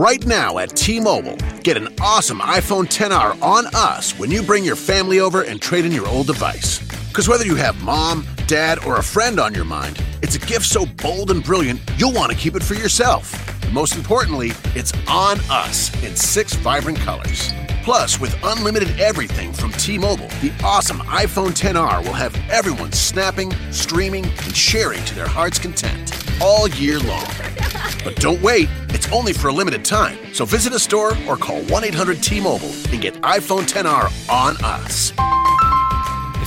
Right now at T Mobile, get an awesome iPhone 10R on us when you bring your family over and trade in your old device. Because whether you have mom, dad, or a friend on your mind, it's a gift so bold and brilliant you'll want to keep it for yourself. And most importantly, it's on us in six vibrant colors. Plus, with unlimited everything from T Mobile, the awesome iPhone 10R will have everyone snapping, streaming, and sharing to their heart's content all year long. But don't wait, it's only for a limited time. So visit a store or call 1 800 T Mobile and get iPhone 10R on us.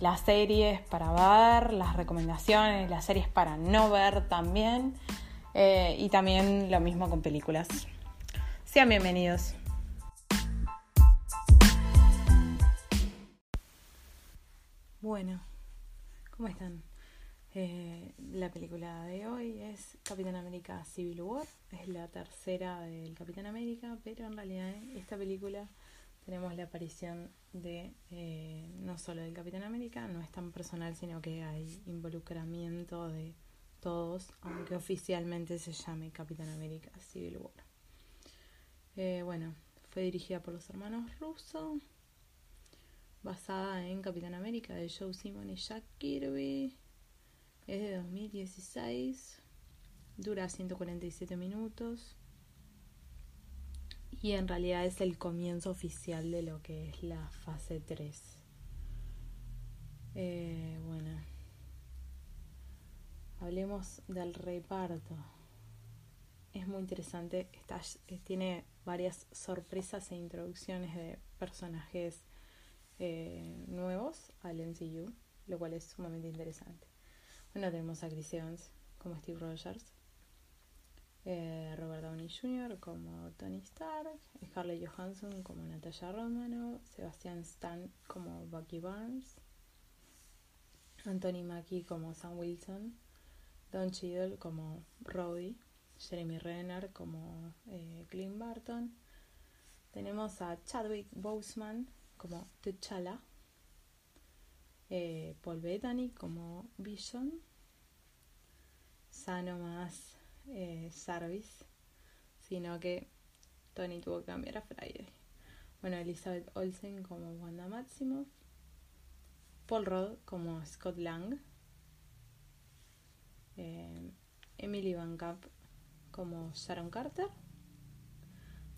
las series para ver, las recomendaciones, las series para no ver también. Eh, y también lo mismo con películas. Sean bienvenidos. Bueno, ¿cómo están? Eh, la película de hoy es Capitán América Civil War. Es la tercera del Capitán América, pero en realidad esta película tenemos la aparición de eh, no solo del Capitán América, no es tan personal, sino que hay involucramiento de todos, aunque oficialmente se llame Capitán América Civil War. Eh, bueno, fue dirigida por los hermanos Russo, basada en Capitán América de Joe Simon y Jack Kirby. Es de 2016, dura 147 minutos y en realidad es el comienzo oficial de lo que es la fase 3. Eh, bueno, hablemos del reparto. Es muy interesante, está, eh, tiene varias sorpresas e introducciones de personajes eh, nuevos al MCU, lo cual es sumamente interesante. Bueno, tenemos a Chris Evans como Steve Rogers, eh, Robert Downey Jr. como Tony Stark, Scarlett Johansson como Natasha Romano, Sebastian Stan como Bucky Barnes, Anthony Mackie como Sam Wilson, Don Cheadle como Rhodey, Jeremy Renner como eh, Clint Barton. Tenemos a Chadwick Boseman como T'Challa, eh, Paul Bettany como Vision, Sano eh, sino que Tony tuvo que cambiar a Friday. Bueno, Elizabeth Olsen como Wanda Maximoff, Paul Rudd como Scott Lang, eh, Emily Van Camp como Sharon Carter.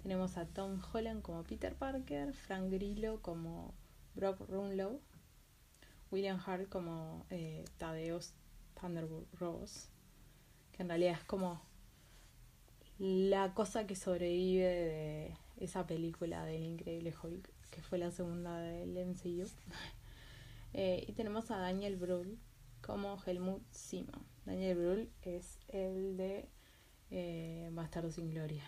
Tenemos a Tom Holland como Peter Parker, Frank Grillo como Brock Runlow, William Hart como eh, Thaddeus Thunderbolt En realidad es como la cosa que sobrevive de esa película del increíble Hulk, que fue la segunda del MCU. Eh, y tenemos a Daniel Brühl como Helmut Sima. Daniel Brühl es el de eh, Bastardo sin Gloria.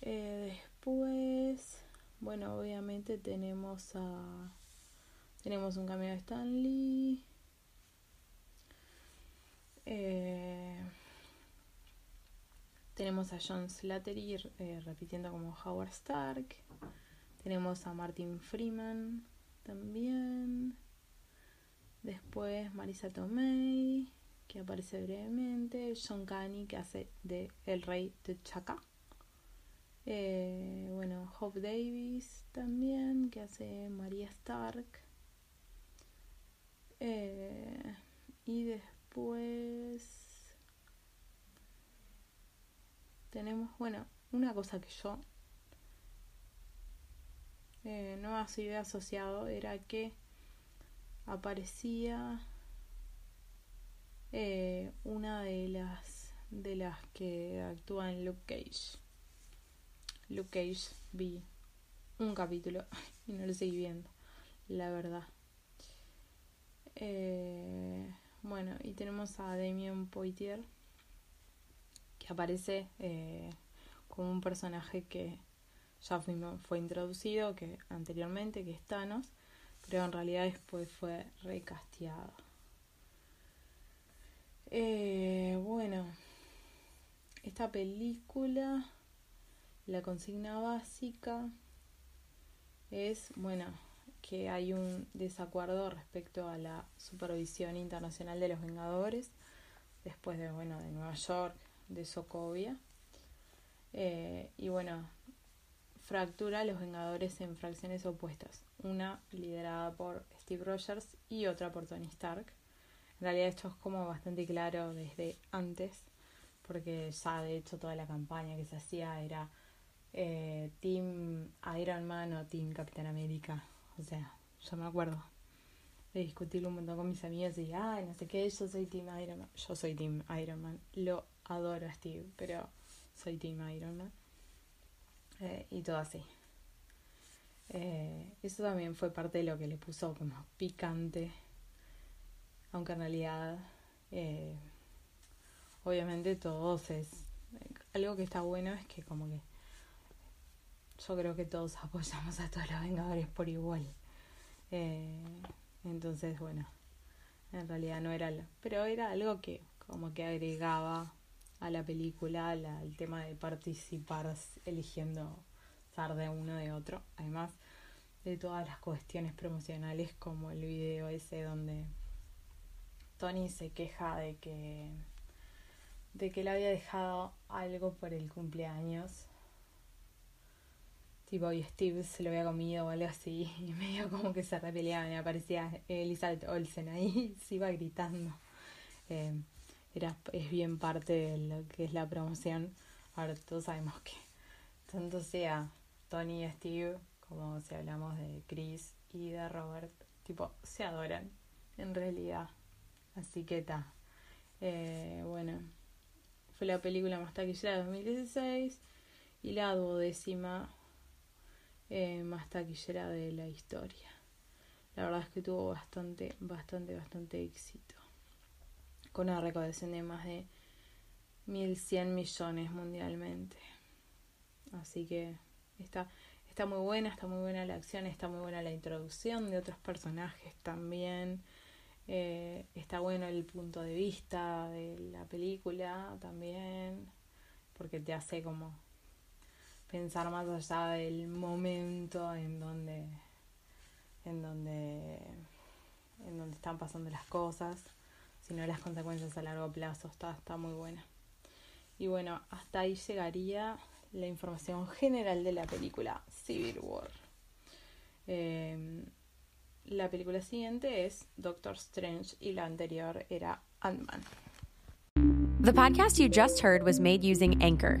Eh, después, bueno, obviamente tenemos a tenemos un cambio de Stan Lee. Eh, tenemos a John Slattery eh, repitiendo como Howard Stark. Tenemos a Martin Freeman también. Después Marisa Tomei, que aparece brevemente. John Canny, que hace de El Rey de Chaka. Eh, bueno, Hope Davis también, que hace María Stark. y después pues tenemos, bueno, una cosa que yo eh, no había asociado era que aparecía eh, una de las de las que actúa en Luke Cage. Luke Cage vi un capítulo y no lo seguí viendo, la verdad. Eh, bueno, y tenemos a Damien Poitier, que aparece eh, como un personaje que ya fue, fue introducido que anteriormente, que es Thanos, pero en realidad después fue recasteado. Eh, bueno, esta película, la consigna básica es, bueno, que hay un desacuerdo respecto a la supervisión internacional de los Vengadores, después de, bueno, de Nueva York, de Sokovia. Eh, y bueno, fractura a los Vengadores en fracciones opuestas, una liderada por Steve Rogers y otra por Tony Stark. En realidad esto es como bastante claro desde antes, porque ya de hecho toda la campaña que se hacía era eh, Team Iron Man o Team Capitán América. O sea, yo me acuerdo de discutirlo un montón con mis amigos y, ay, no sé qué, yo soy Team Iron Man. Yo soy Team Iron Man. Lo adoro a Steve, pero soy Team Iron Man. Eh, y todo así. Eh, eso también fue parte de lo que le puso como picante, aunque en realidad, eh, obviamente todos es... Algo que está bueno es que como que yo creo que todos apoyamos a todos los Vengadores por igual. entonces, bueno, en realidad no era... Pero era algo que como que agregaba a la película el tema de participar eligiendo estar de uno de otro. Además de todas las cuestiones promocionales como el video ese donde Tony se queja de que de que le había dejado algo por el cumpleaños tipo y Steve se lo había comido o algo así y medio como que se repeleaba me aparecía Elizabeth Olsen ahí se iba gritando eh, era, es bien parte de lo que es la promoción. Ahora todos sabemos que tanto sea Tony y Steve como si hablamos de Chris y de Robert, tipo, se adoran en realidad. Así que está. Eh, bueno, fue la película más taquillera de 2016 y la duodécima eh, más taquillera de la historia. La verdad es que tuvo bastante, bastante, bastante éxito con una recaudación de más de 1.100 millones mundialmente. Así que está, está muy buena, está muy buena la acción, está muy buena la introducción de otros personajes también. Eh, está bueno el punto de vista de la película también, porque te hace como pensar más allá del momento en donde en donde en donde están pasando las cosas sino las consecuencias a largo plazo. Está, está muy buena. Y bueno, hasta ahí llegaría la información general de la película Civil War. Eh, la película siguiente es Doctor Strange y la anterior era Ant-Man. The podcast you just heard was made using Anchor.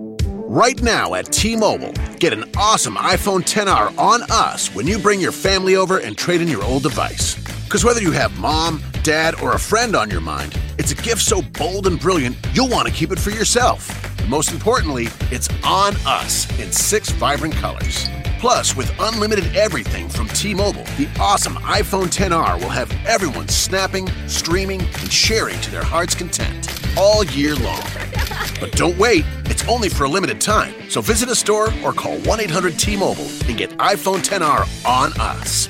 Right now at T Mobile, get an awesome iPhone 10R on us when you bring your family over and trade in your old device. Because whether you have mom, dad, or a friend on your mind, it's a gift so bold and brilliant, you'll want to keep it for yourself. And most importantly, it's on us in six vibrant colors. Plus, with unlimited everything from T Mobile, the awesome iPhone 10R will have everyone snapping, streaming, and sharing to their heart's content all year long. But don't wait, it's only for a limited time. So visit a store or call 1 800 T Mobile and get iPhone 10R on us.